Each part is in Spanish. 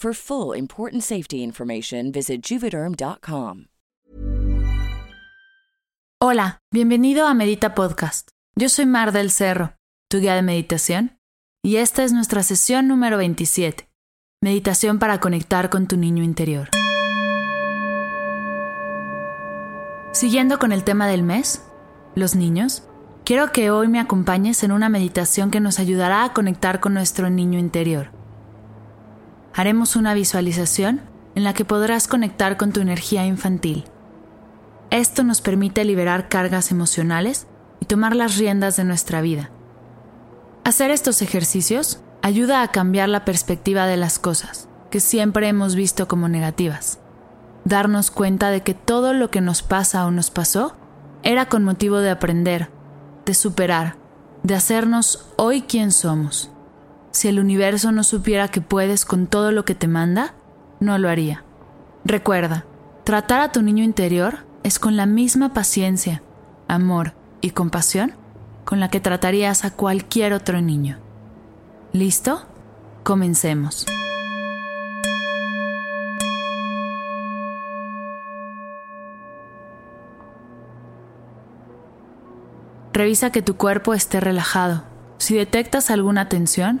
For full important safety information, visit juvederm.com. Hola, bienvenido a Medita Podcast. Yo soy Mar del Cerro, tu guía de meditación, y esta es nuestra sesión número 27, Meditación para conectar con tu niño interior. Siguiendo con el tema del mes, los niños, quiero que hoy me acompañes en una meditación que nos ayudará a conectar con nuestro niño interior. Haremos una visualización en la que podrás conectar con tu energía infantil. Esto nos permite liberar cargas emocionales y tomar las riendas de nuestra vida. Hacer estos ejercicios ayuda a cambiar la perspectiva de las cosas, que siempre hemos visto como negativas darnos cuenta de que todo lo que nos pasa o nos pasó era con motivo de aprender, de superar, de hacernos hoy quien somos. Si el universo no supiera que puedes con todo lo que te manda, no lo haría. Recuerda, tratar a tu niño interior es con la misma paciencia, amor y compasión con la que tratarías a cualquier otro niño. ¿Listo? Comencemos. Revisa que tu cuerpo esté relajado. Si detectas alguna tensión,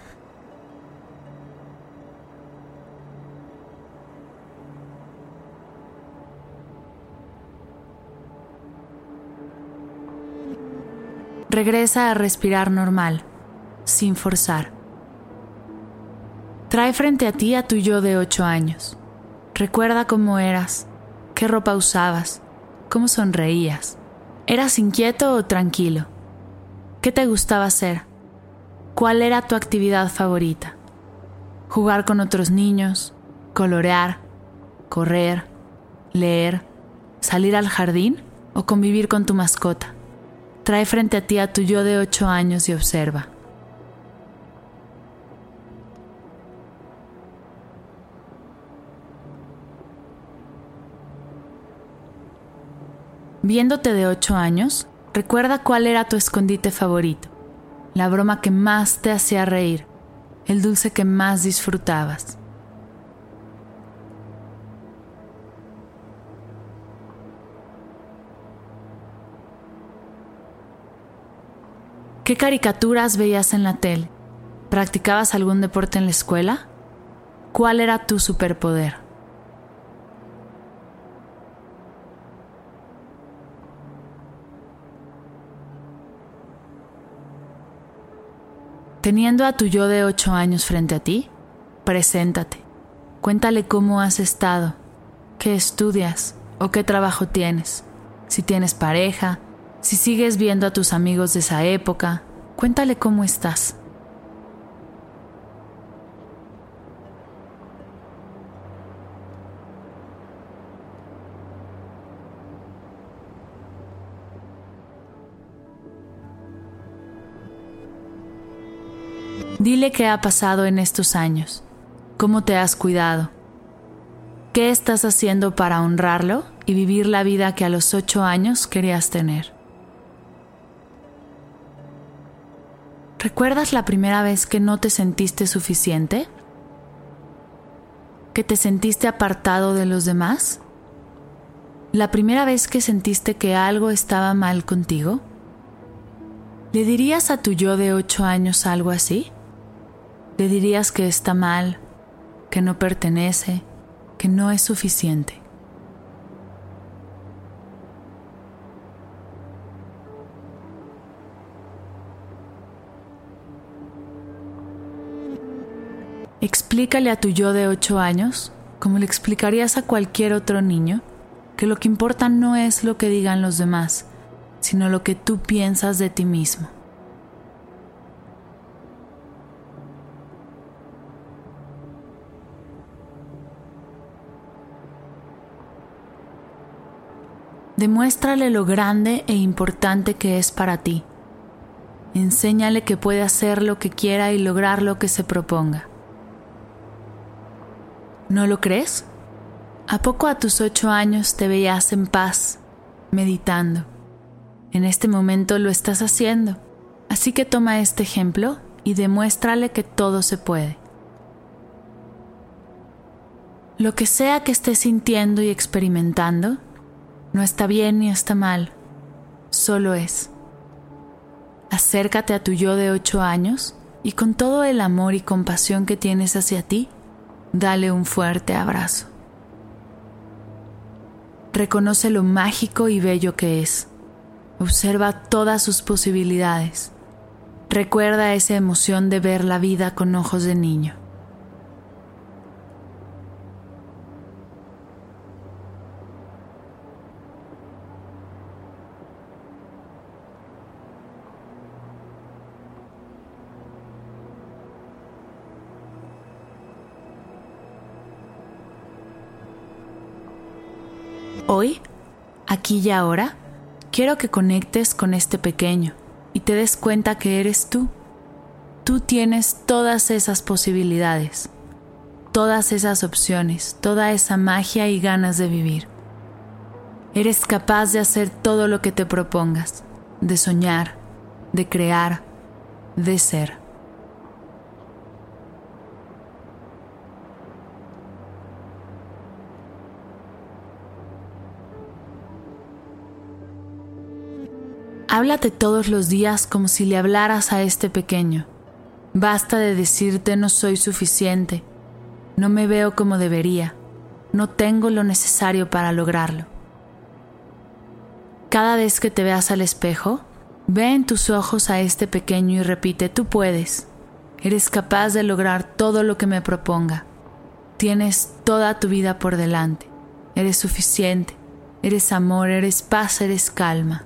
Regresa a respirar normal, sin forzar. Trae frente a ti a tu yo de 8 años. Recuerda cómo eras, qué ropa usabas, cómo sonreías. ¿Eras inquieto o tranquilo? ¿Qué te gustaba hacer? ¿Cuál era tu actividad favorita? jugar con otros niños, colorear, correr, leer, salir al jardín o convivir con tu mascota. Trae frente a ti a tu yo de 8 años y observa. Viéndote de 8 años, recuerda cuál era tu escondite favorito, la broma que más te hacía reír, el dulce que más disfrutabas. ¿Qué caricaturas veías en la tele? ¿Practicabas algún deporte en la escuela? ¿Cuál era tu superpoder? Teniendo a tu yo de 8 años frente a ti, preséntate. Cuéntale cómo has estado, qué estudias o qué trabajo tienes, si tienes pareja, si sigues viendo a tus amigos de esa época. Cuéntale cómo estás. Dile qué ha pasado en estos años, cómo te has cuidado, qué estás haciendo para honrarlo y vivir la vida que a los ocho años querías tener. ¿Recuerdas la primera vez que no te sentiste suficiente? ¿Que te sentiste apartado de los demás? ¿La primera vez que sentiste que algo estaba mal contigo? ¿Le dirías a tu yo de ocho años algo así? le dirías que está mal, que no pertenece, que no es suficiente. Explícale a tu yo de 8 años, como le explicarías a cualquier otro niño, que lo que importa no es lo que digan los demás, sino lo que tú piensas de ti mismo. Demuéstrale lo grande e importante que es para ti. Enséñale que puede hacer lo que quiera y lograr lo que se proponga. ¿No lo crees? ¿A poco a tus ocho años te veías en paz, meditando? En este momento lo estás haciendo, así que toma este ejemplo y demuéstrale que todo se puede. Lo que sea que estés sintiendo y experimentando, no está bien ni está mal, solo es. Acércate a tu yo de ocho años y con todo el amor y compasión que tienes hacia ti, dale un fuerte abrazo. Reconoce lo mágico y bello que es. Observa todas sus posibilidades. Recuerda esa emoción de ver la vida con ojos de niño. Hoy, aquí y ahora, quiero que conectes con este pequeño y te des cuenta que eres tú. Tú tienes todas esas posibilidades, todas esas opciones, toda esa magia y ganas de vivir. Eres capaz de hacer todo lo que te propongas, de soñar, de crear, de ser. Háblate todos los días como si le hablaras a este pequeño. Basta de decirte no soy suficiente, no me veo como debería, no tengo lo necesario para lograrlo. Cada vez que te veas al espejo, ve en tus ojos a este pequeño y repite, tú puedes, eres capaz de lograr todo lo que me proponga, tienes toda tu vida por delante, eres suficiente, eres amor, eres paz, eres calma.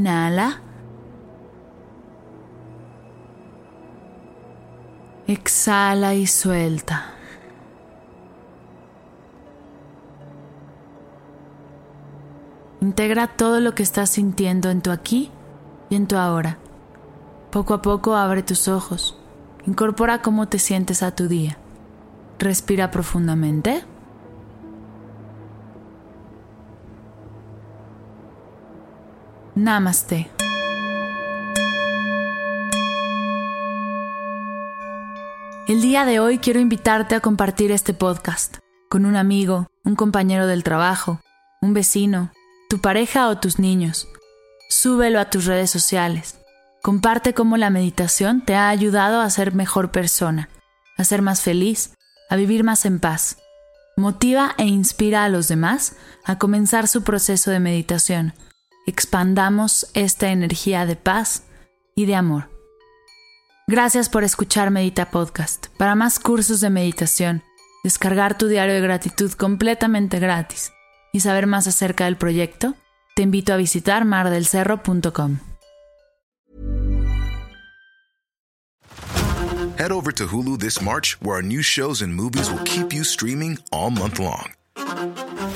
Inhala. Exhala y suelta. Integra todo lo que estás sintiendo en tu aquí y en tu ahora. Poco a poco abre tus ojos. Incorpora cómo te sientes a tu día. Respira profundamente. Namaste. El día de hoy quiero invitarte a compartir este podcast con un amigo, un compañero del trabajo, un vecino, tu pareja o tus niños. Súbelo a tus redes sociales. Comparte cómo la meditación te ha ayudado a ser mejor persona, a ser más feliz, a vivir más en paz. Motiva e inspira a los demás a comenzar su proceso de meditación. Expandamos esta energía de paz y de amor. Gracias por escuchar Medita Podcast. Para más cursos de meditación, descargar tu diario de gratitud completamente gratis y saber más acerca del proyecto, te invito a visitar mardelcerro.com. Head over to Hulu this March, where our new shows and movies will keep you streaming all month long.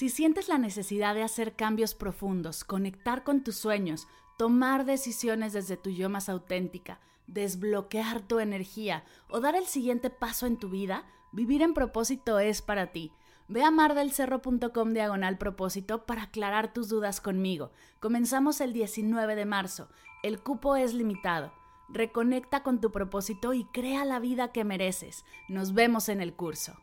Si sientes la necesidad de hacer cambios profundos, conectar con tus sueños, tomar decisiones desde tu yo más auténtica, desbloquear tu energía o dar el siguiente paso en tu vida, vivir en propósito es para ti. Ve a mardelcerro.com diagonal propósito para aclarar tus dudas conmigo. Comenzamos el 19 de marzo. El cupo es limitado. Reconecta con tu propósito y crea la vida que mereces. Nos vemos en el curso.